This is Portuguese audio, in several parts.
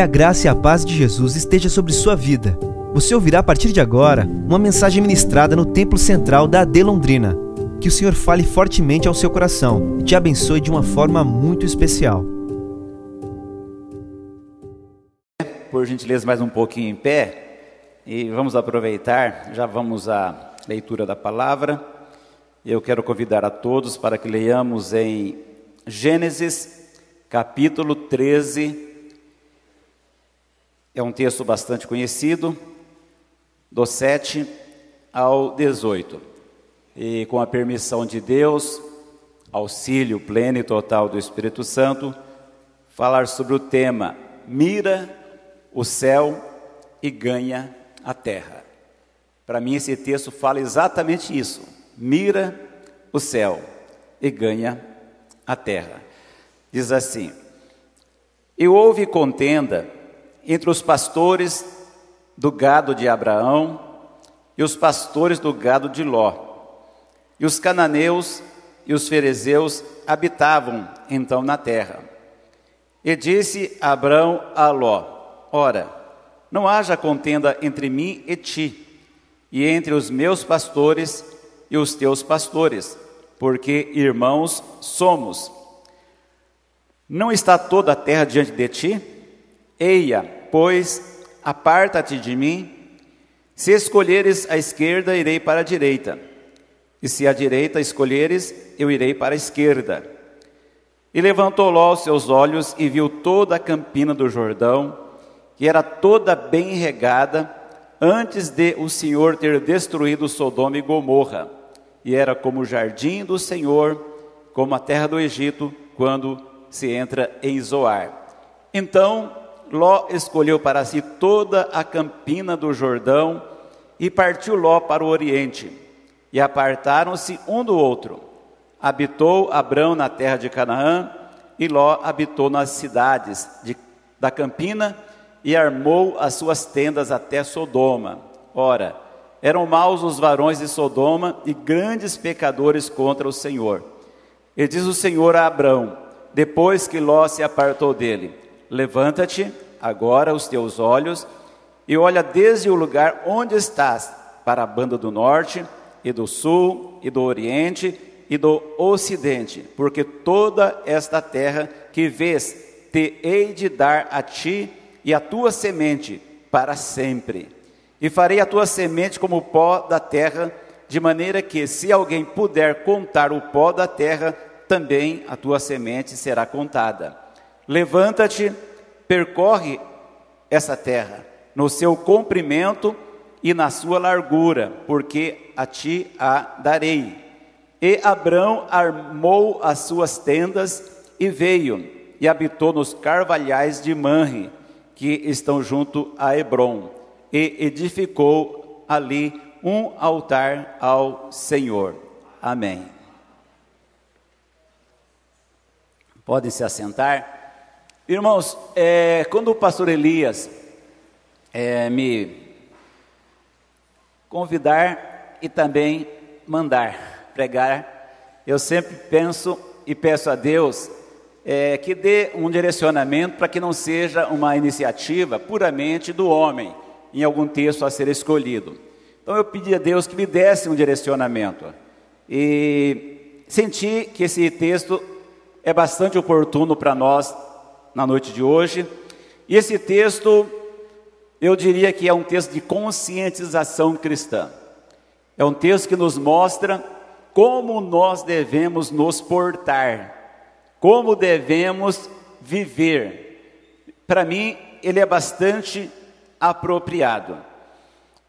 Que a graça e a paz de Jesus esteja sobre sua vida. Você ouvirá a partir de agora uma mensagem ministrada no Templo Central da AD Londrina. Que o Senhor fale fortemente ao seu coração e te abençoe de uma forma muito especial. Por gentileza, mais um pouquinho em pé e vamos aproveitar, já vamos à leitura da palavra. Eu quero convidar a todos para que leiamos em Gênesis, capítulo 13, é um texto bastante conhecido, do 7 ao 18. E com a permissão de Deus, auxílio pleno e total do Espírito Santo, falar sobre o tema Mira o céu e ganha a terra. Para mim, esse texto fala exatamente isso: mira o céu e ganha a terra. Diz assim: E houve contenda entre os pastores do gado de Abraão e os pastores do gado de Ló. E os cananeus e os ferezeus habitavam então na terra. E disse Abraão a Ló: Ora, não haja contenda entre mim e ti, e entre os meus pastores e os teus pastores, porque irmãos somos. Não está toda a terra diante de ti? Eia, pois, aparta-te de mim. Se escolheres a esquerda, irei para a direita. E se a direita escolheres, eu irei para a esquerda. E levantou Ló os seus olhos e viu toda a campina do Jordão, que era toda bem regada, antes de o Senhor ter destruído Sodoma e Gomorra. E era como o jardim do Senhor, como a terra do Egito, quando se entra em Zoar. Então Ló escolheu para si toda a campina do Jordão e partiu Ló para o oriente. E apartaram-se um do outro. Habitou Abrão na terra de Canaã e Ló habitou nas cidades de, da campina e armou as suas tendas até Sodoma. Ora, eram maus os varões de Sodoma e grandes pecadores contra o Senhor. E diz o Senhor a Abrão, depois que Ló se apartou dele: Levanta-te agora os teus olhos e olha desde o lugar onde estás para a banda do norte e do sul e do oriente e do ocidente, porque toda esta terra que vês te hei de dar a ti e a tua semente para sempre. E farei a tua semente como o pó da terra, de maneira que, se alguém puder contar o pó da terra, também a tua semente será contada. Levanta-te, percorre essa terra, no seu comprimento e na sua largura, porque a ti a darei. E Abrão armou as suas tendas e veio, e habitou nos carvalhais de Manre, que estão junto a Hebron, e edificou ali um altar ao Senhor. Amém. Podem se assentar. Irmãos, é, quando o pastor Elias é, me convidar e também mandar pregar, eu sempre penso e peço a Deus é, que dê um direcionamento para que não seja uma iniciativa puramente do homem, em algum texto a ser escolhido. Então eu pedi a Deus que me desse um direcionamento. E senti que esse texto é bastante oportuno para nós na noite de hoje. E esse texto, eu diria que é um texto de conscientização cristã. É um texto que nos mostra como nós devemos nos portar, como devemos viver. Para mim, ele é bastante apropriado.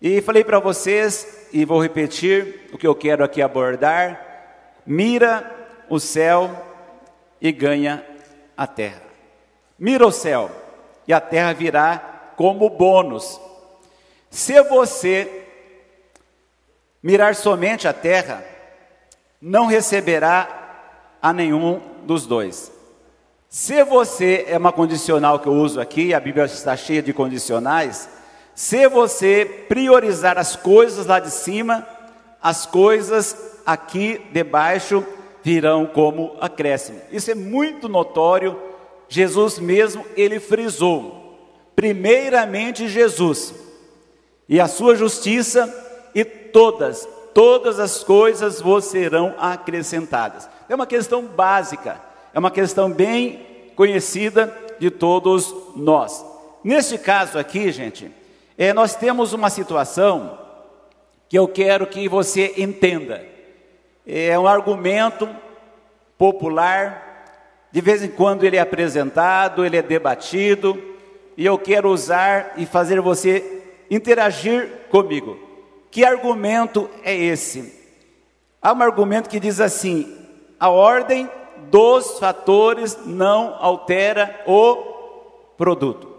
E falei para vocês, e vou repetir o que eu quero aqui abordar: mira o céu e ganha a terra. Mira o céu e a terra virá como bônus. Se você mirar somente a terra, não receberá a nenhum dos dois. Se você é uma condicional que eu uso aqui, a Bíblia está cheia de condicionais. Se você priorizar as coisas lá de cima, as coisas aqui debaixo virão como acréscimo. Isso é muito notório Jesus mesmo, ele frisou: primeiramente Jesus e a sua justiça, e todas, todas as coisas vos serão acrescentadas. É uma questão básica, é uma questão bem conhecida de todos nós. Neste caso aqui, gente, é, nós temos uma situação que eu quero que você entenda. É um argumento popular, de vez em quando ele é apresentado, ele é debatido, e eu quero usar e fazer você interagir comigo. Que argumento é esse? Há um argumento que diz assim: a ordem dos fatores não altera o produto.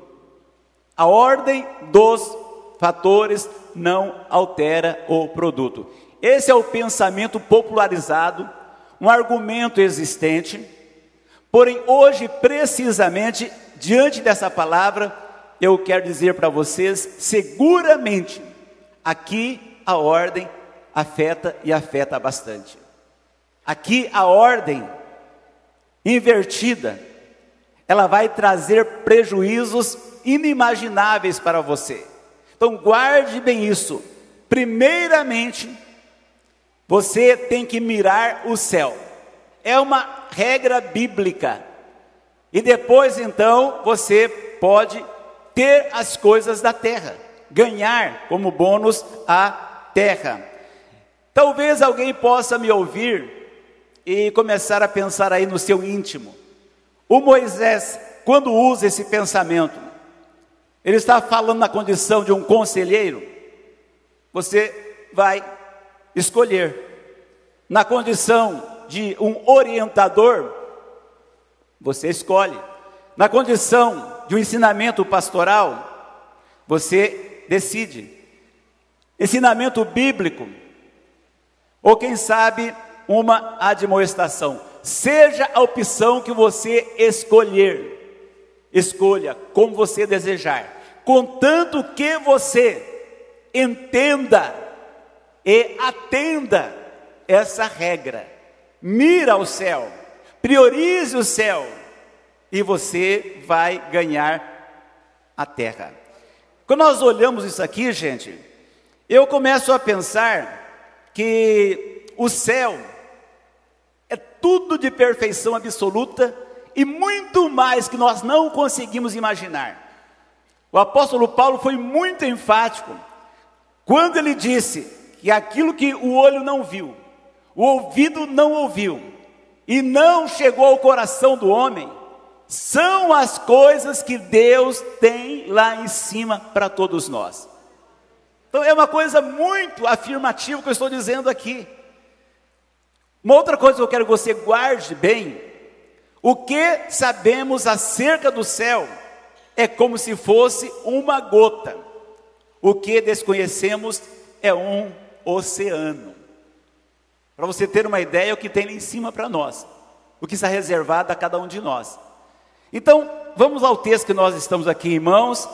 A ordem dos fatores não altera o produto. Esse é o pensamento popularizado, um argumento existente. Porém, hoje, precisamente, diante dessa palavra, eu quero dizer para vocês, seguramente, aqui a ordem afeta e afeta bastante. Aqui a ordem invertida, ela vai trazer prejuízos inimagináveis para você. Então guarde bem isso. Primeiramente, você tem que mirar o céu. É uma regra bíblica. E depois então você pode ter as coisas da terra, ganhar como bônus a terra. Talvez alguém possa me ouvir e começar a pensar aí no seu íntimo. O Moisés, quando usa esse pensamento, ele está falando na condição de um conselheiro. Você vai escolher. Na condição de um orientador, você escolhe. Na condição de um ensinamento pastoral, você decide. Ensinamento bíblico, ou quem sabe uma admoestação. Seja a opção que você escolher, escolha como você desejar, contanto que você entenda e atenda essa regra. Mira o céu, priorize o céu e você vai ganhar a terra. Quando nós olhamos isso aqui, gente, eu começo a pensar que o céu é tudo de perfeição absoluta e muito mais que nós não conseguimos imaginar. O apóstolo Paulo foi muito enfático quando ele disse que aquilo que o olho não viu, o ouvido não ouviu e não chegou ao coração do homem, são as coisas que Deus tem lá em cima para todos nós. Então é uma coisa muito afirmativa que eu estou dizendo aqui. Uma outra coisa que eu quero que você guarde bem: o que sabemos acerca do céu é como se fosse uma gota, o que desconhecemos é um oceano. Para você ter uma ideia, o que tem lá em cima para nós, o que está reservado a cada um de nós. Então, vamos ao texto que nós estamos aqui em mãos,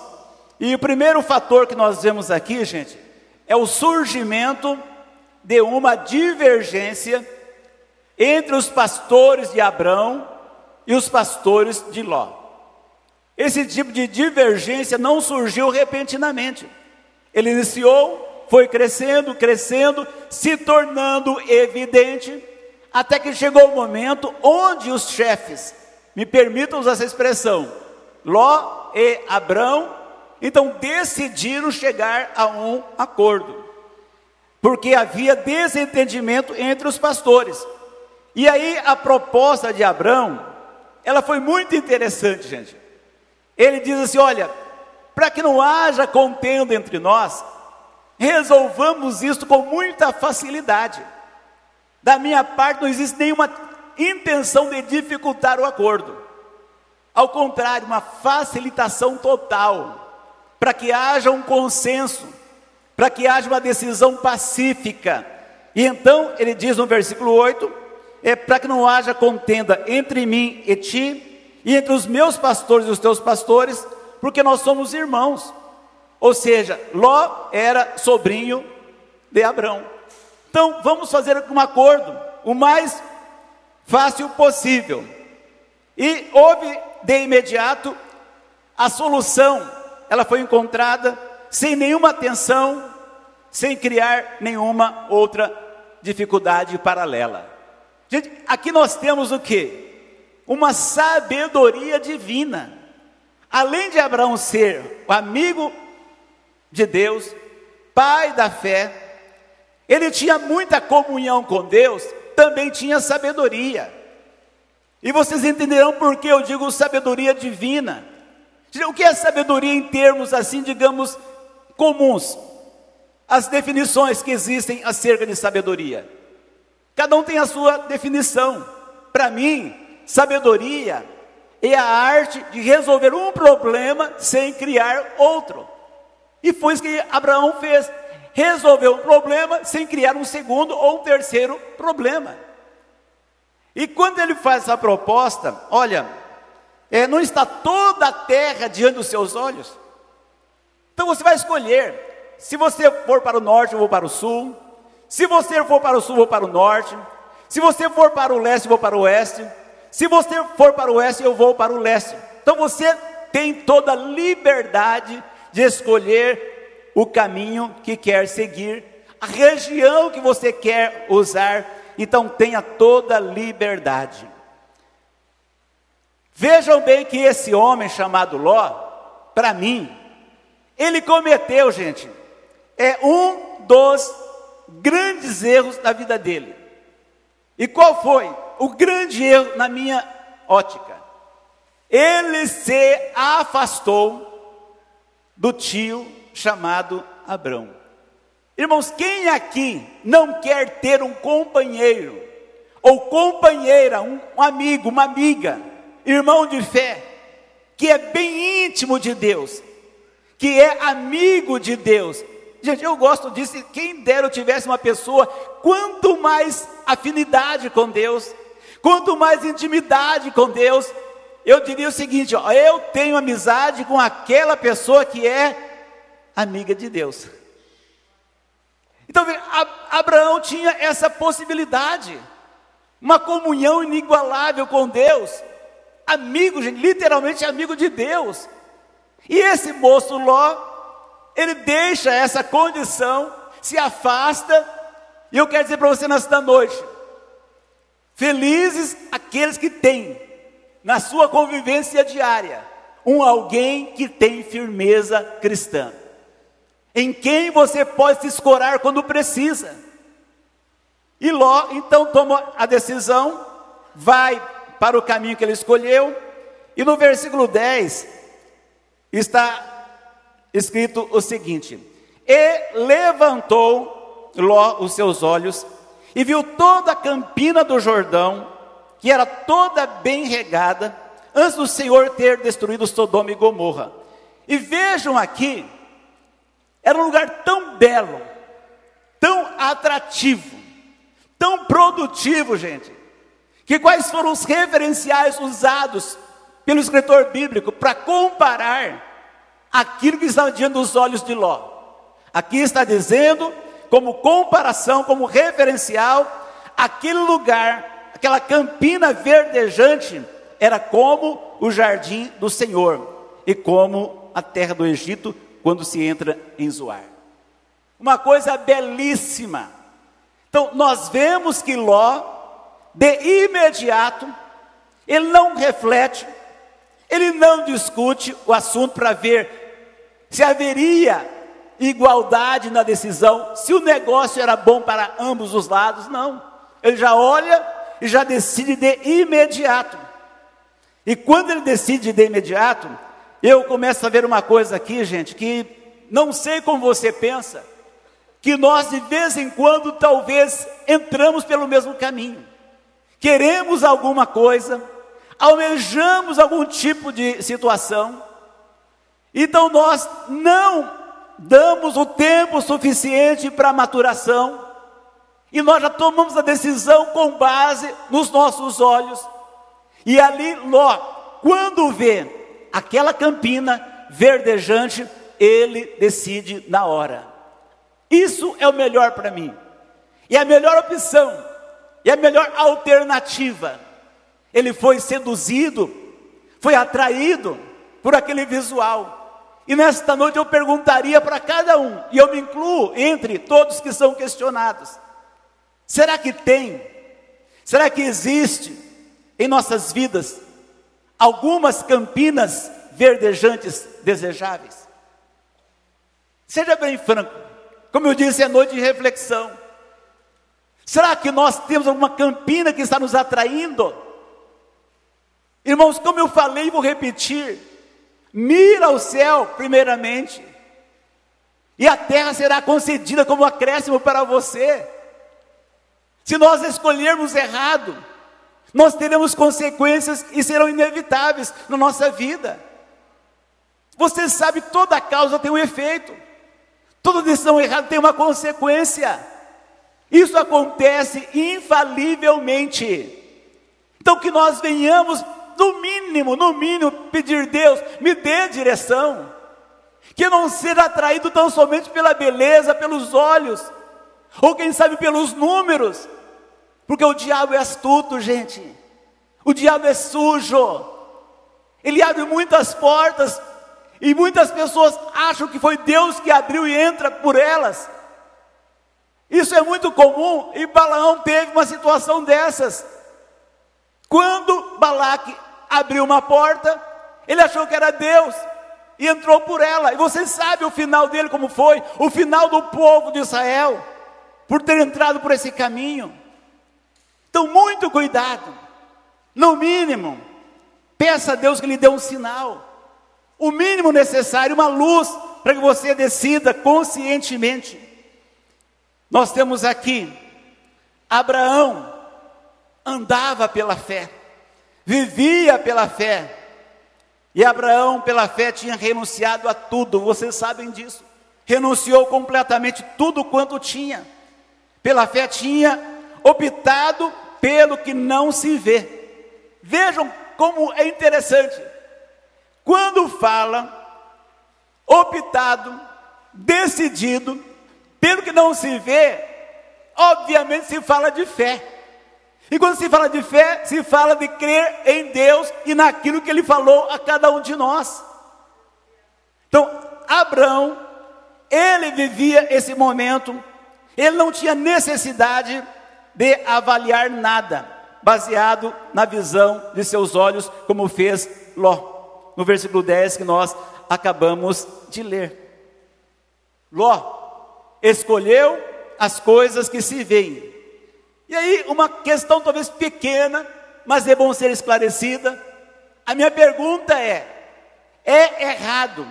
e o primeiro fator que nós vemos aqui, gente, é o surgimento de uma divergência entre os pastores de Abrão e os pastores de Ló. Esse tipo de divergência não surgiu repentinamente. Ele iniciou, foi crescendo, crescendo, se tornando evidente, até que chegou o momento onde os chefes, me permitam usar essa expressão, Ló e Abrão, então decidiram chegar a um acordo, porque havia desentendimento entre os pastores. E aí a proposta de Abraão, ela foi muito interessante, gente. Ele diz assim: olha, para que não haja contenda entre nós, resolvamos isso com muita facilidade. Da minha parte, não existe nenhuma intenção de dificultar o acordo. Ao contrário, uma facilitação total, para que haja um consenso, para que haja uma decisão pacífica. E então, ele diz no versículo 8: é para que não haja contenda entre mim e ti, e entre os meus pastores e os teus pastores, porque nós somos irmãos. Ou seja, Ló era sobrinho de Abrão. Então, vamos fazer um acordo o mais fácil possível. E houve de imediato a solução ela foi encontrada sem nenhuma atenção, sem criar nenhuma outra dificuldade paralela. Gente, aqui nós temos o que? Uma sabedoria divina. Além de Abraão ser o amigo de Deus, pai da fé, ele tinha muita comunhão com Deus, também tinha sabedoria. E vocês entenderão por que eu digo sabedoria divina. O que é sabedoria em termos assim, digamos, comuns? As definições que existem acerca de sabedoria. Cada um tem a sua definição. Para mim, sabedoria é a arte de resolver um problema sem criar outro. E foi isso que Abraão fez. Resolveu um problema sem criar um segundo ou um terceiro problema. E quando ele faz essa proposta, olha, é, não está toda a terra diante dos seus olhos. Então você vai escolher. Se você for para o norte, eu vou para o sul. Se você for para o sul, eu vou para o norte. Se você for para o leste, eu vou para o oeste. Se você for para o oeste, eu vou para o leste. Então você tem toda a liberdade de escolher o caminho que quer seguir, a região que você quer usar. Então tenha toda liberdade. Vejam bem que esse homem chamado Ló, para mim, ele cometeu, gente, é um dos grandes erros da vida dele. E qual foi o grande erro na minha ótica? Ele se afastou do tio chamado Abrão. Irmãos, quem aqui não quer ter um companheiro, ou companheira, um, amigo, uma amiga, irmão de fé, que é bem íntimo de Deus, que é amigo de Deus, Gente, eu gosto disso. Quem dera eu tivesse uma pessoa, quanto mais afinidade com Deus, quanto mais intimidade com Deus, eu diria o seguinte: ó, eu tenho amizade com aquela pessoa que é amiga de Deus. Então, Abraão tinha essa possibilidade, uma comunhão inigualável com Deus, amigo, literalmente amigo de Deus. E esse moço Ló ele deixa essa condição, se afasta, e eu quero dizer para você nesta noite: felizes aqueles que têm na sua convivência diária um alguém que tem firmeza cristã, em quem você pode se escorar quando precisa. E Ló então toma a decisão, vai para o caminho que ele escolheu, e no versículo 10 está escrito o seguinte: E levantou Ló os seus olhos e viu toda a campina do Jordão, que era toda bem regada, antes do Senhor ter destruído Sodoma e Gomorra. E vejam aqui, era um lugar tão belo, tão atrativo, tão produtivo, gente, que quais foram os referenciais usados pelo escritor bíblico para comparar aquilo que estava diante dos olhos de Ló. Aqui está dizendo, como comparação, como referencial, aquele lugar, aquela campina verdejante, era como o jardim do Senhor e como a terra do Egito quando se entra em Zoar. Uma coisa belíssima. Então, nós vemos que Ló, de imediato, ele não reflete, ele não discute o assunto para ver se haveria igualdade na decisão, se o negócio era bom para ambos os lados. Não. Ele já olha e já decide de imediato. E quando ele decide de imediato, eu começo a ver uma coisa aqui, gente, que não sei como você pensa, que nós de vez em quando talvez entramos pelo mesmo caminho. Queremos alguma coisa, almejamos algum tipo de situação, então nós não damos o tempo suficiente para maturação, e nós já tomamos a decisão com base nos nossos olhos, e ali Ló, quando vê aquela campina verdejante, ele decide na hora. Isso é o melhor para mim. E a melhor opção, e a melhor alternativa ele foi seduzido, foi atraído por aquele visual. E nesta noite eu perguntaria para cada um, e eu me incluo entre todos que são questionados: será que tem? Será que existe em nossas vidas algumas campinas verdejantes desejáveis? Seja bem franco, como eu disse, é noite de reflexão. Será que nós temos alguma campina que está nos atraindo? Irmãos, como eu falei vou repetir, mira ao céu primeiramente, e a terra será concedida como acréscimo para você. Se nós escolhermos errado, nós teremos consequências e serão inevitáveis na nossa vida. Você sabe, toda causa tem um efeito, toda decisão errada tem uma consequência. Isso acontece infalivelmente. Então que nós venhamos, no mínimo, no mínimo, pedir Deus, me dê direção. Que não seja atraído tão somente pela beleza, pelos olhos, ou quem sabe pelos números. Porque o diabo é astuto, gente. O diabo é sujo. Ele abre muitas portas e muitas pessoas acham que foi Deus que abriu e entra por elas. Isso é muito comum e Balaão teve uma situação dessas. Quando Balaque abriu uma porta, ele achou que era Deus e entrou por ela. E você sabe o final dele como foi? O final do povo de Israel, por ter entrado por esse caminho. Então, muito cuidado. No mínimo, peça a Deus que lhe dê um sinal. O mínimo necessário, uma luz, para que você decida conscientemente nós temos aqui Abraão andava pela fé, vivia pela fé. E Abraão, pela fé, tinha renunciado a tudo, vocês sabem disso. Renunciou completamente tudo quanto tinha. Pela fé tinha optado pelo que não se vê. Vejam como é interessante. Quando fala optado, decidido, pelo que não se vê, obviamente se fala de fé. E quando se fala de fé, se fala de crer em Deus e naquilo que Ele falou a cada um de nós. Então, Abraão, ele vivia esse momento, ele não tinha necessidade de avaliar nada, baseado na visão de seus olhos, como fez Ló, no versículo 10 que nós acabamos de ler. Ló escolheu as coisas que se veem. E aí, uma questão talvez pequena, mas é bom ser esclarecida. A minha pergunta é: é errado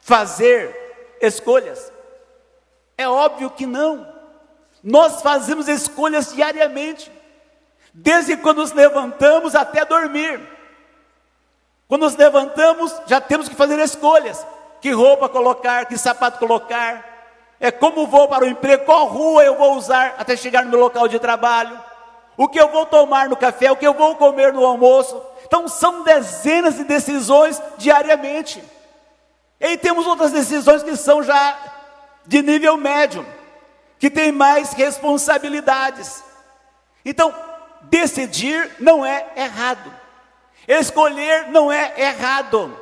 fazer escolhas? É óbvio que não. Nós fazemos escolhas diariamente, desde quando nos levantamos até dormir. Quando nos levantamos, já temos que fazer escolhas: que roupa colocar, que sapato colocar, é como vou para o emprego, qual rua eu vou usar até chegar no meu local de trabalho, o que eu vou tomar no café, o que eu vou comer no almoço. Então são dezenas de decisões diariamente. E temos outras decisões que são já de nível médio, que tem mais responsabilidades. Então, decidir não é errado. Escolher não é errado.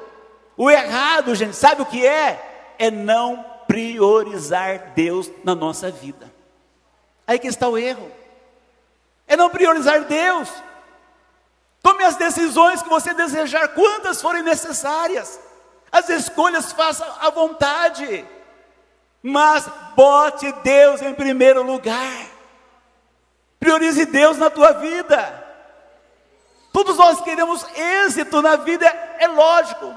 O errado, gente, sabe o que é? É não priorizar Deus na nossa vida. Aí que está o erro. É não priorizar Deus. Tome as decisões que você desejar, quantas forem necessárias. As escolhas faça à vontade. Mas bote Deus em primeiro lugar. Priorize Deus na tua vida. Todos nós queremos êxito na vida, é lógico.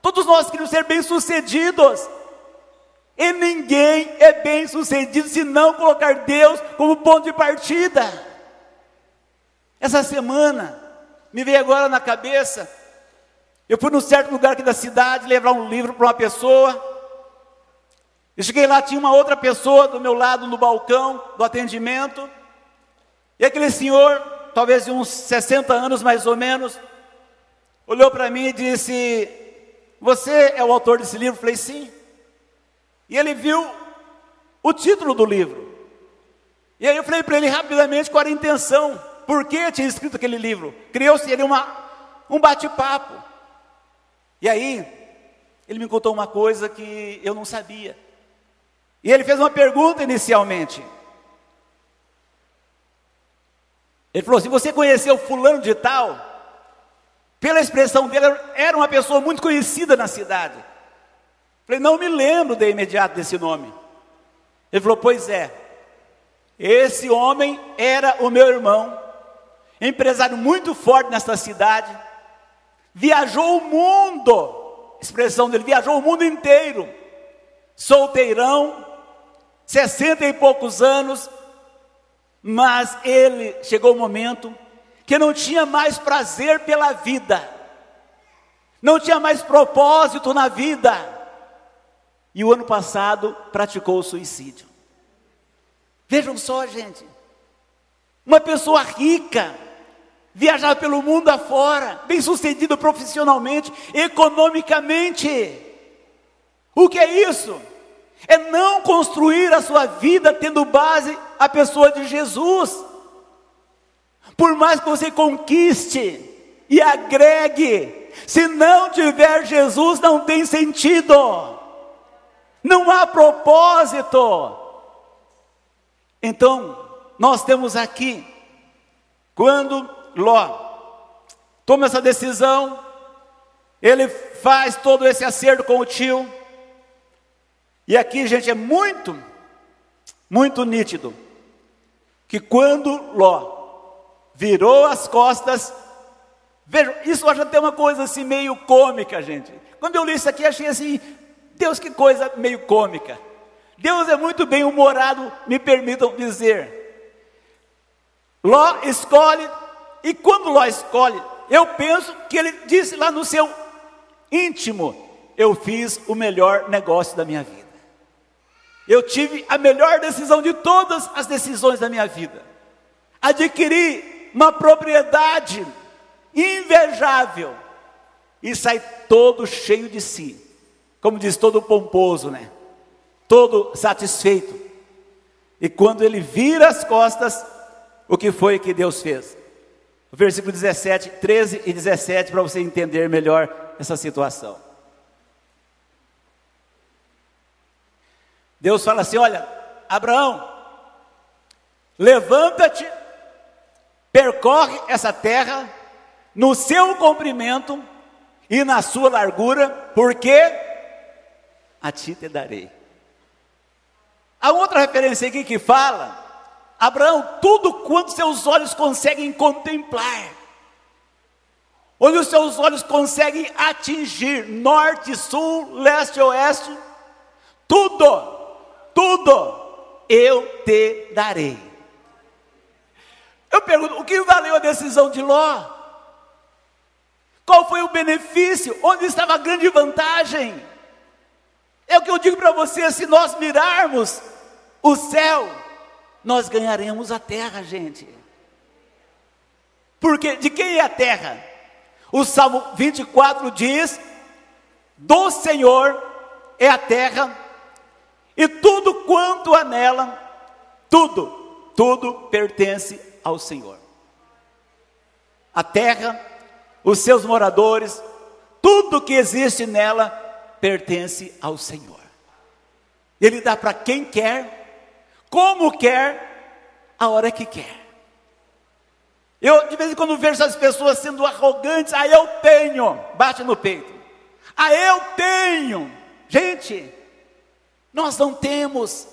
Todos nós queremos ser bem-sucedidos. E ninguém é bem sucedido se não colocar Deus como ponto de partida. Essa semana, me veio agora na cabeça, eu fui num certo lugar aqui da cidade levar um livro para uma pessoa. Eu cheguei lá, tinha uma outra pessoa do meu lado no balcão do atendimento. E aquele senhor, talvez de uns 60 anos mais ou menos, olhou para mim e disse: Você é o autor desse livro? Eu falei: Sim. E ele viu o título do livro. E aí eu falei para ele rapidamente qual era a intenção, por que tinha escrito aquele livro. Criou-se ele uma, um bate-papo. E aí, ele me contou uma coisa que eu não sabia. E ele fez uma pergunta inicialmente. Ele falou assim: Você conheceu Fulano de Tal? Pela expressão dele, era uma pessoa muito conhecida na cidade. Falei: Não me lembro de imediato desse nome. Ele falou: Pois é, esse homem era o meu irmão, empresário muito forte nesta cidade, viajou o mundo, expressão dele, viajou o mundo inteiro, solteirão, sessenta e poucos anos, mas ele chegou o um momento que não tinha mais prazer pela vida, não tinha mais propósito na vida, e o ano passado praticou o suicídio. Vejam só, gente. Uma pessoa rica, viajar pelo mundo afora, bem sucedido profissionalmente, economicamente. O que é isso? É não construir a sua vida tendo base a pessoa de Jesus. Por mais que você conquiste e agregue, se não tiver Jesus, não tem sentido, não há propósito. Então, nós temos aqui, quando Ló toma essa decisão, ele faz todo esse acerto com o tio, e aqui, gente, é muito, muito nítido, que quando Ló virou as costas, veja, isso já tem uma coisa assim meio cômica, gente. Quando eu li isso aqui, achei assim, Deus, que coisa meio cômica. Deus é muito bem humorado, me permitam dizer. Ló escolhe, e quando Ló escolhe, eu penso que ele disse lá no seu íntimo: Eu fiz o melhor negócio da minha vida. Eu tive a melhor decisão de todas as decisões da minha vida. Adquiri uma propriedade invejável e sai todo cheio de si. Como diz todo pomposo, né? todo satisfeito. E quando ele vira as costas, o que foi que Deus fez? Versículo 17, 13 e 17, para você entender melhor essa situação. Deus fala assim: Olha, Abraão, levanta-te, percorre essa terra no seu comprimento e na sua largura, porque a ti te darei. Há outra referência aqui que fala: Abraão, tudo quanto seus olhos conseguem contemplar, onde os seus olhos conseguem atingir, norte, sul, leste, oeste, tudo, tudo eu te darei. Eu pergunto: o que valeu a decisão de Ló? Qual foi o benefício? Onde estava a grande vantagem? É o que eu digo para você: se nós mirarmos o céu, nós ganharemos a terra, gente. Porque de quem é a terra? O Salmo 24 diz: Do Senhor é a terra, e tudo quanto há nela, tudo, tudo pertence ao Senhor. A terra, os seus moradores, tudo que existe nela pertence ao Senhor. Ele dá para quem quer como quer, a hora que quer. Eu de vez em quando vejo essas pessoas sendo arrogantes, ah, eu tenho, bate no peito. Ah, eu tenho. Gente, nós não temos.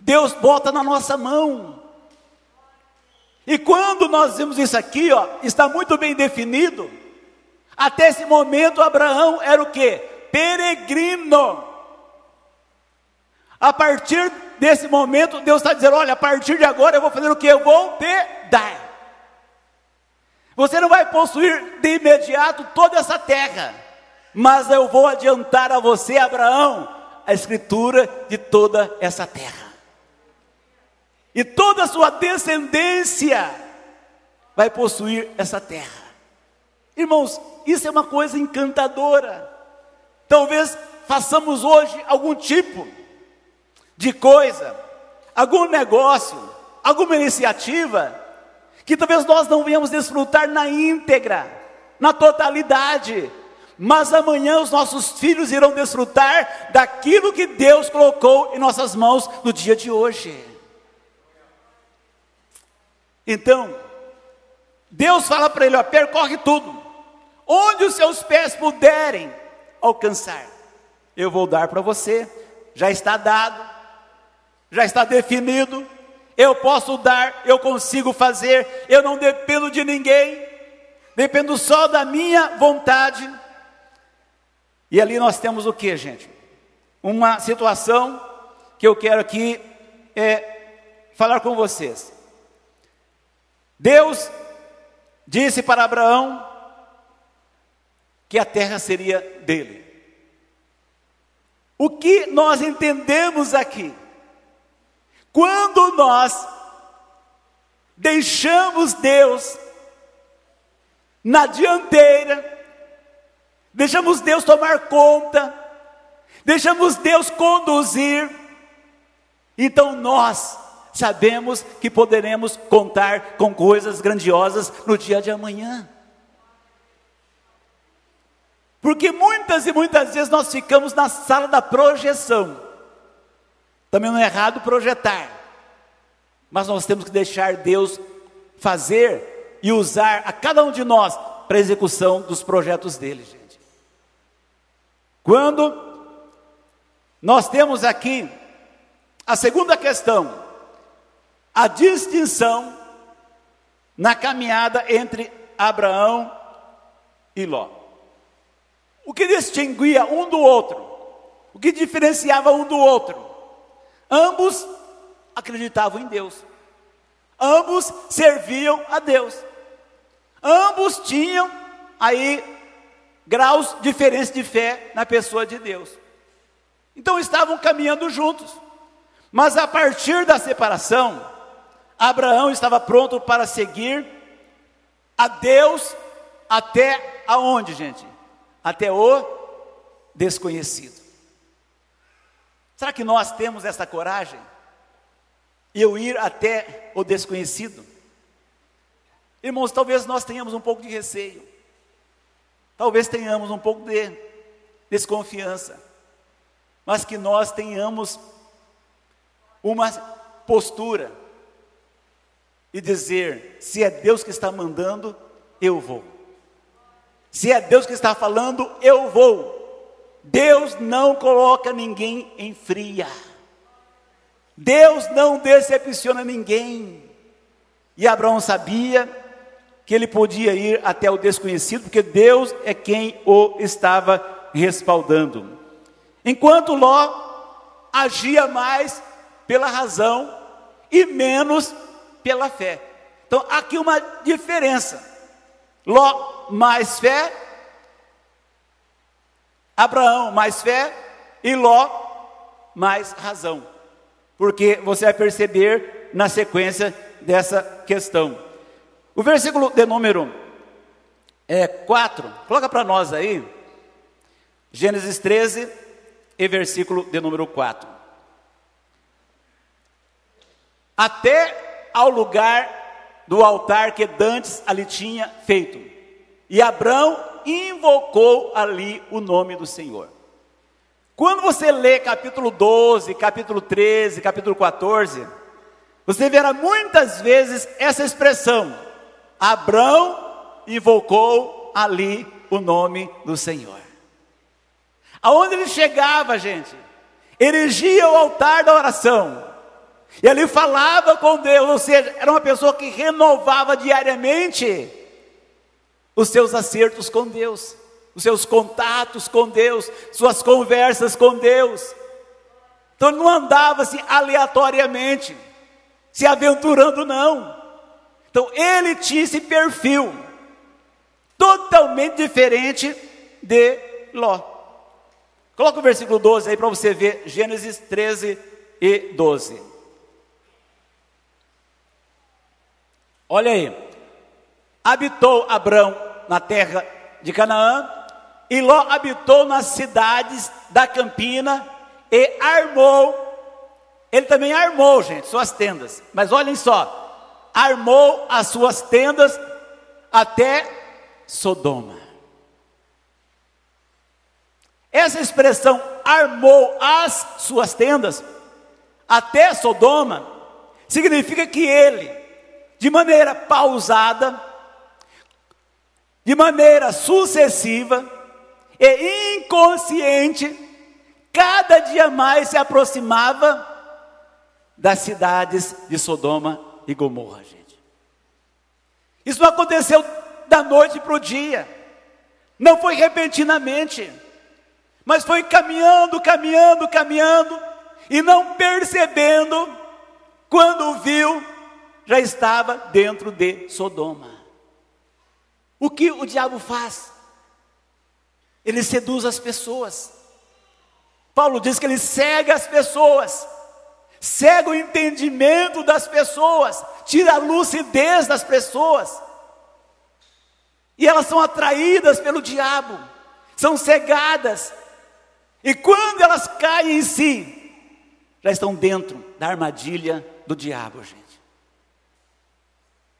Deus bota na nossa mão. E quando nós vemos isso aqui, ó, está muito bem definido. Até esse momento Abraão era o que? Peregrino. A partir desse momento, Deus está dizendo: olha, a partir de agora eu vou fazer o que? Eu vou te dar. Você não vai possuir de imediato toda essa terra, mas eu vou adiantar a você, Abraão, a escritura de toda essa terra. E toda a sua descendência vai possuir essa terra. Irmãos, isso é uma coisa encantadora. Talvez façamos hoje algum tipo de coisa, algum negócio, alguma iniciativa, que talvez nós não venhamos desfrutar na íntegra, na totalidade, mas amanhã os nossos filhos irão desfrutar daquilo que Deus colocou em nossas mãos no dia de hoje. Então, Deus fala para ele: ó, percorre tudo, onde os seus pés puderem alcançar, eu vou dar para você, já está dado, já está definido, eu posso dar, eu consigo fazer, eu não dependo de ninguém, dependo só da minha vontade. E ali nós temos o que, gente? Uma situação que eu quero aqui é, falar com vocês. Deus disse para Abraão que a terra seria dele. O que nós entendemos aqui? Quando nós deixamos Deus na dianteira, deixamos Deus tomar conta, deixamos Deus conduzir, então nós sabemos que poderemos contar com coisas grandiosas no dia de amanhã. Porque muitas e muitas vezes nós ficamos na sala da projeção. Também não é errado projetar, mas nós temos que deixar Deus fazer e usar a cada um de nós para a execução dos projetos dele. Quando nós temos aqui a segunda questão, a distinção na caminhada entre Abraão e Ló. O que distinguia um do outro? O que diferenciava um do outro? Ambos acreditavam em Deus. Ambos serviam a Deus. Ambos tinham aí graus diferentes de fé na pessoa de Deus. Então estavam caminhando juntos. Mas a partir da separação, Abraão estava pronto para seguir a Deus até aonde, gente? Até o desconhecido. Será que nós temos essa coragem? Eu ir até o desconhecido? Irmãos, talvez nós tenhamos um pouco de receio. Talvez tenhamos um pouco de desconfiança. Mas que nós tenhamos uma postura e dizer: se é Deus que está mandando, eu vou. Se é Deus que está falando, eu vou. Deus não coloca ninguém em fria. Deus não decepciona ninguém. E Abraão sabia que ele podia ir até o desconhecido, porque Deus é quem o estava respaldando. Enquanto Ló agia mais pela razão e menos pela fé. Então, aqui uma diferença. Ló mais fé, Abraão mais fé e Ló mais razão. Porque você vai perceber na sequência dessa questão. O versículo de número é, 4, coloca para nós aí, Gênesis 13 e versículo de número 4. Até ao lugar do altar que Dantes ali tinha feito. E Abraão invocou ali o nome do Senhor. Quando você lê capítulo 12, capítulo 13, capítulo 14, você verá muitas vezes essa expressão: Abraão invocou ali o nome do Senhor. Aonde ele chegava, gente, erigia o altar da oração, e ali falava com Deus, ou seja, era uma pessoa que renovava diariamente os seus acertos com Deus, os seus contatos com Deus, suas conversas com Deus. Então ele não andava assim aleatoriamente, se aventurando, não. Então ele tinha esse perfil, totalmente diferente de Ló. Coloca o versículo 12 aí para você ver, Gênesis 13 e 12. Olha aí. Habitou Abrão na terra de Canaã, e Ló habitou nas cidades da Campina e armou. Ele também armou, gente, suas tendas. Mas olhem só, armou as suas tendas até Sodoma. Essa expressão armou as suas tendas até Sodoma significa que ele, de maneira pausada, de maneira sucessiva e inconsciente, cada dia mais se aproximava das cidades de Sodoma e Gomorra, gente. Isso não aconteceu da noite para o dia, não foi repentinamente, mas foi caminhando, caminhando, caminhando, e não percebendo, quando viu, já estava dentro de Sodoma. O que o diabo faz? Ele seduz as pessoas. Paulo diz que ele cega as pessoas, cega o entendimento das pessoas, tira a lucidez das pessoas. E elas são atraídas pelo diabo, são cegadas. E quando elas caem em si, já estão dentro da armadilha do diabo, gente.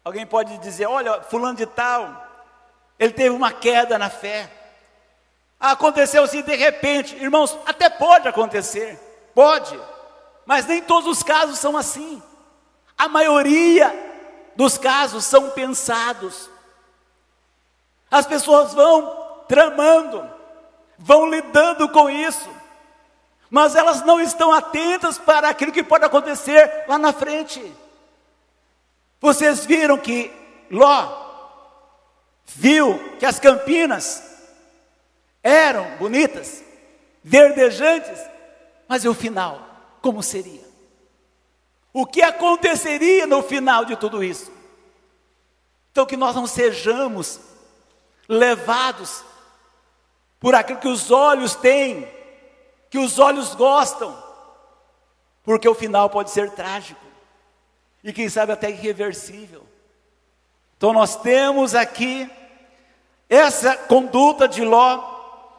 Alguém pode dizer: olha, fulano de tal, ele teve uma queda na fé. Aconteceu assim de repente, irmãos, até pode acontecer, pode, mas nem todos os casos são assim. A maioria dos casos são pensados. As pessoas vão tramando, vão lidando com isso, mas elas não estão atentas para aquilo que pode acontecer lá na frente. Vocês viram que Ló viu que as campinas eram bonitas, verdejantes, mas e o final? Como seria? O que aconteceria no final de tudo isso? Então, que nós não sejamos levados por aquilo que os olhos têm, que os olhos gostam, porque o final pode ser trágico e quem sabe até irreversível. Então nós temos aqui essa conduta de Ló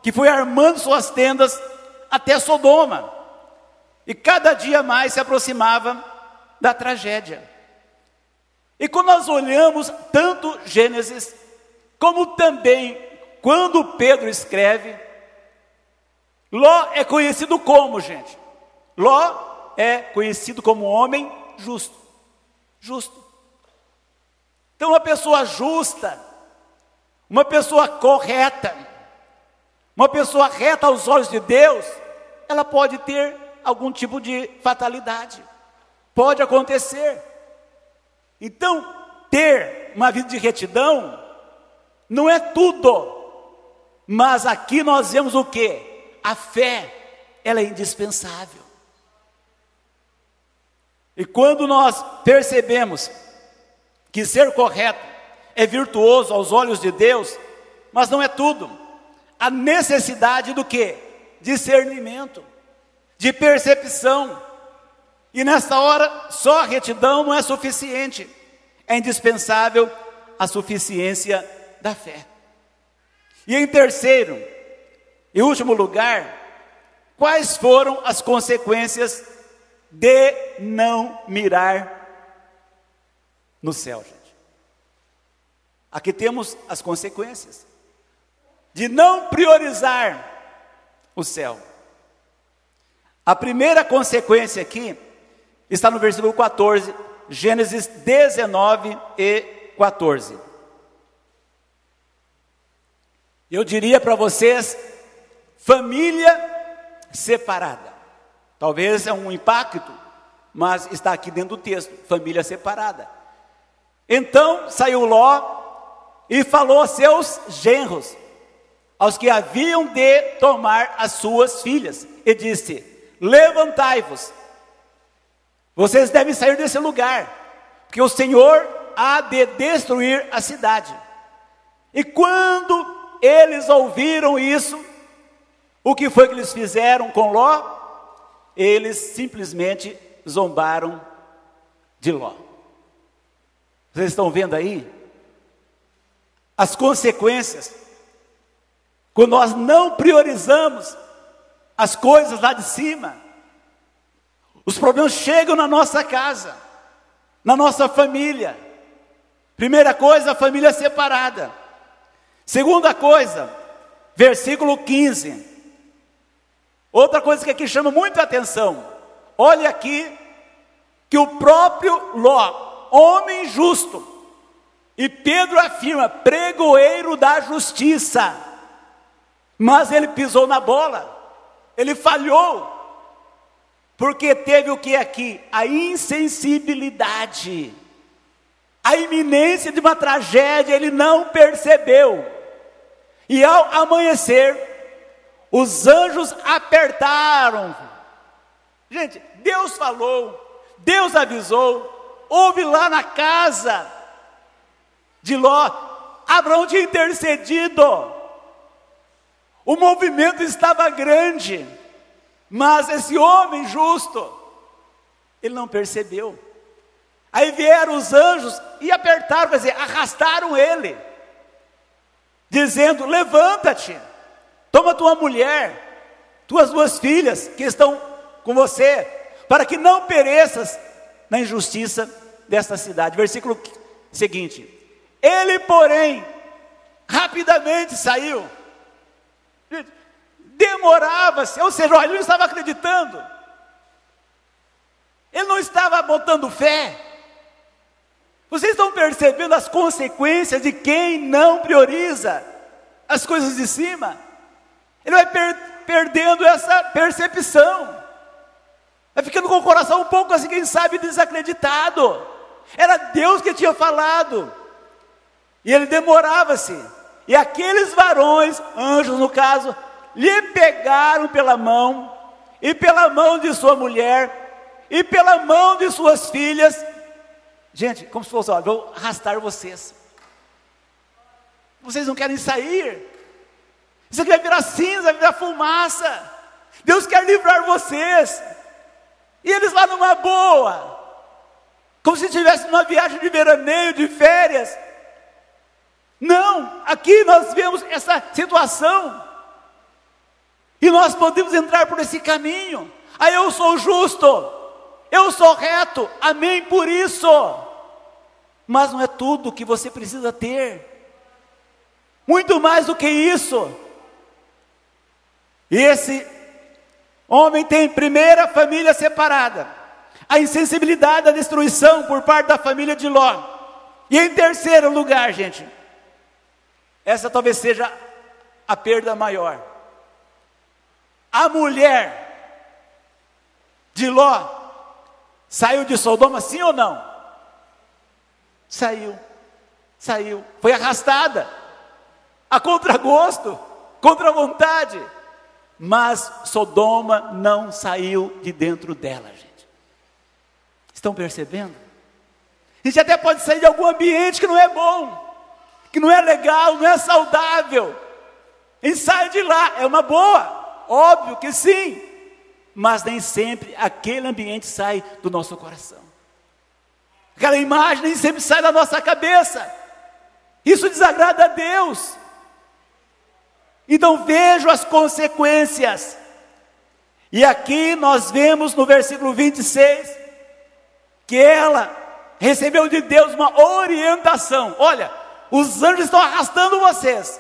que foi armando suas tendas até Sodoma. E cada dia mais se aproximava da tragédia. E quando nós olhamos tanto Gênesis como também quando Pedro escreve, Ló é conhecido como, gente? Ló é conhecido como homem justo. Justo. Então, uma pessoa justa, uma pessoa correta, uma pessoa reta aos olhos de Deus, ela pode ter algum tipo de fatalidade. Pode acontecer. Então, ter uma vida de retidão não é tudo. Mas aqui nós vemos o que? A fé, ela é indispensável. E quando nós percebemos que ser correto é virtuoso aos olhos de Deus, mas não é tudo. A necessidade do que? Discernimento, de percepção. E nessa hora, só retidão não é suficiente. É indispensável a suficiência da fé. E em terceiro e último lugar, quais foram as consequências de não mirar no céu, gente? Aqui temos as consequências de não priorizar o céu. A primeira consequência aqui está no versículo 14, Gênesis 19 e 14. Eu diria para vocês, família separada. Talvez é um impacto, mas está aqui dentro do texto, família separada. Então saiu Ló e falou a seus genros, aos que haviam de tomar as suas filhas, e disse: Levantai-vos, vocês devem sair desse lugar, porque o Senhor há de destruir a cidade. E quando eles ouviram isso, o que foi que eles fizeram com Ló? Eles simplesmente zombaram de Ló. Vocês estão vendo aí? As consequências. Quando nós não priorizamos as coisas lá de cima, os problemas chegam na nossa casa, na nossa família. Primeira coisa, a família separada. Segunda coisa, versículo 15: Outra coisa que aqui chama muita atenção. Olha aqui que o próprio Ló, homem justo, e Pedro afirma, pregoeiro da justiça, mas ele pisou na bola, ele falhou, porque teve o que aqui? A insensibilidade, a iminência de uma tragédia, ele não percebeu, e ao amanhecer, os anjos apertaram. Gente, Deus falou, Deus avisou, houve lá na casa de Ló, Abraão tinha intercedido, o movimento estava grande, mas esse homem justo, ele não percebeu. Aí vieram os anjos e apertaram, quer dizer, arrastaram ele, dizendo: Levanta-te, toma tua mulher, tuas duas filhas que estão com você, para que não pereças na injustiça desta cidade. Versículo seguinte: Ele, porém, rapidamente saiu. Demorava-se, ou seja, ele não estava acreditando. Ele não estava botando fé. Vocês estão percebendo as consequências de quem não prioriza as coisas de cima? Ele vai per perdendo essa percepção. Vai ficando com o coração um pouco assim, quem sabe, desacreditado. Era Deus que tinha falado. E ele demorava-se. E aqueles varões, anjos no caso, lhe pegaram pela mão, e pela mão de sua mulher, e pela mão de suas filhas. Gente, como se fosse, ó, vou arrastar vocês. Vocês não querem sair. Isso aqui vai virar cinza, vai virar fumaça. Deus quer livrar vocês. E eles lá numa boa, como se estivesse numa viagem de veraneio, de férias. Não, aqui nós vemos essa situação. E nós podemos entrar por esse caminho. Aí eu sou justo, eu sou reto, amém por isso. Mas não é tudo que você precisa ter. Muito mais do que isso. E esse Homem tem primeira família separada, a insensibilidade à destruição por parte da família de Ló. E em terceiro lugar, gente, essa talvez seja a perda maior. A mulher de Ló saiu de Sodoma, sim ou não? Saiu, saiu, foi arrastada, a contragosto, contra vontade mas Sodoma não saiu de dentro dela, gente. Estão percebendo? A gente até pode sair de algum ambiente que não é bom, que não é legal, não é saudável. Gente sai de lá, é uma boa, óbvio que sim, mas nem sempre aquele ambiente sai do nosso coração. Aquela imagem nem sempre sai da nossa cabeça. Isso desagrada a Deus. Então vejo as consequências. E aqui nós vemos no versículo 26 que ela recebeu de Deus uma orientação. Olha, os anjos estão arrastando vocês.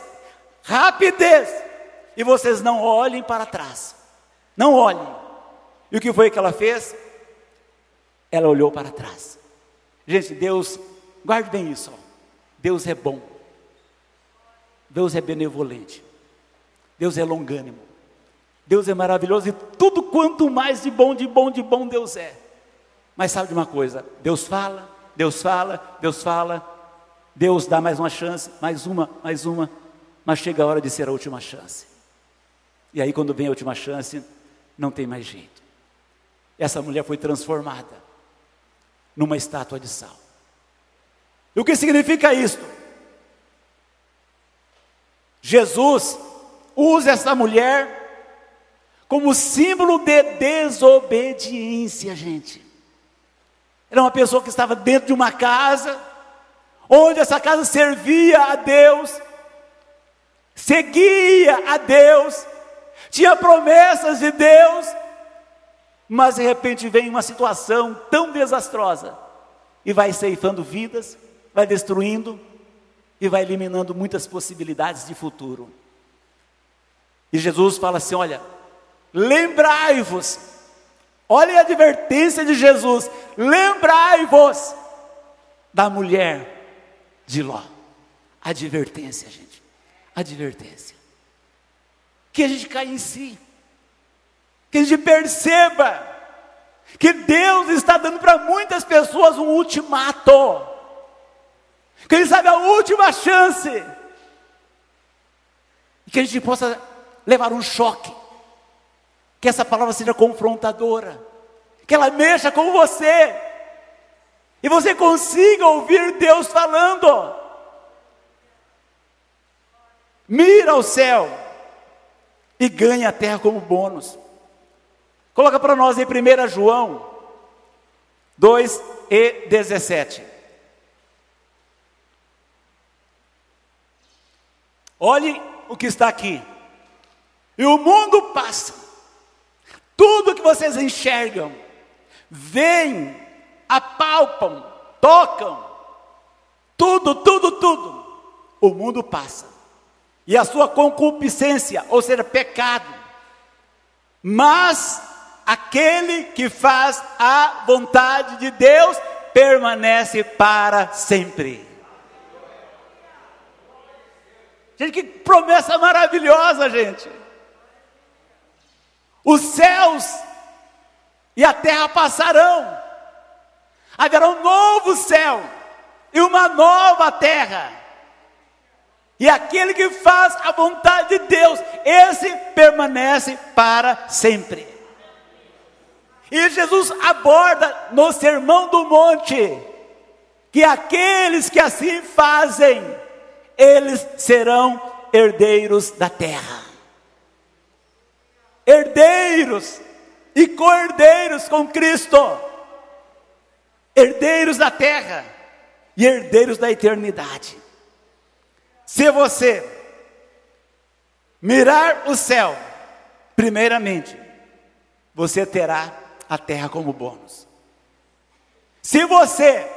Rapidez. E vocês não olhem para trás. Não olhem. E o que foi que ela fez? Ela olhou para trás. Gente, Deus, guarde bem isso. Deus é bom. Deus é benevolente. Deus é longânimo. Deus é maravilhoso e tudo quanto mais de bom, de bom, de bom Deus é. Mas sabe de uma coisa? Deus fala, Deus fala, Deus fala, Deus dá mais uma chance, mais uma, mais uma, mas chega a hora de ser a última chance. E aí, quando vem a última chance, não tem mais jeito. Essa mulher foi transformada numa estátua de sal. E o que significa isto? Jesus usa essa mulher como símbolo de desobediência, gente. Era uma pessoa que estava dentro de uma casa, onde essa casa servia a Deus, seguia a Deus, tinha promessas de Deus, mas de repente vem uma situação tão desastrosa e vai ceifando vidas, vai destruindo e vai eliminando muitas possibilidades de futuro. E Jesus fala assim: olha, lembrai-vos. Olha a advertência de Jesus: lembrai-vos da mulher de Ló. Advertência, gente. Advertência. Que a gente caia em si. Que a gente perceba que Deus está dando para muitas pessoas um ultimato. Quem sabe a última chance. E que a gente possa levar um choque. Que essa palavra seja confrontadora. Que ela mexa com você. E você consiga ouvir Deus falando. Mira ao céu e ganha a terra como bônus. Coloca para nós em 1 João 2 e 17. Olhe o que está aqui. E o mundo passa. Tudo que vocês enxergam, veem, apalpam, tocam, tudo, tudo, tudo, o mundo passa. E a sua concupiscência, ou seja, pecado. Mas aquele que faz a vontade de Deus permanece para sempre. Gente, que promessa maravilhosa, gente. Os céus e a terra passarão, haverá um novo céu e uma nova terra. E aquele que faz a vontade de Deus, esse permanece para sempre. E Jesus aborda no Sermão do Monte que aqueles que assim fazem, eles serão herdeiros da terra. Herdeiros e co-herdeiros com Cristo. Herdeiros da terra e herdeiros da eternidade. Se você mirar o céu, primeiramente, você terá a terra como bônus. Se você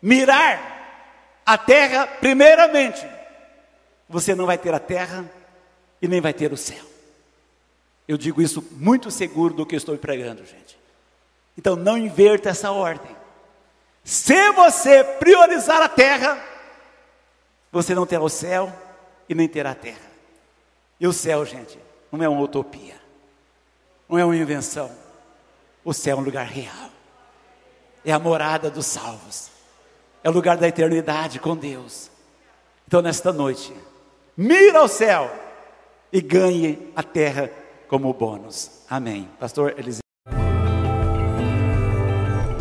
mirar a terra primeiramente, você não vai ter a terra e nem vai ter o céu. Eu digo isso muito seguro do que estou pregando, gente. Então não inverta essa ordem. Se você priorizar a terra, você não terá o céu e nem terá a terra. E o céu, gente, não é uma utopia, não é uma invenção. O céu é um lugar real. É a morada dos salvos. É o lugar da eternidade com Deus. Então, nesta noite, mira ao céu e ganhe a terra como bônus. Amém. Pastor Eliseu.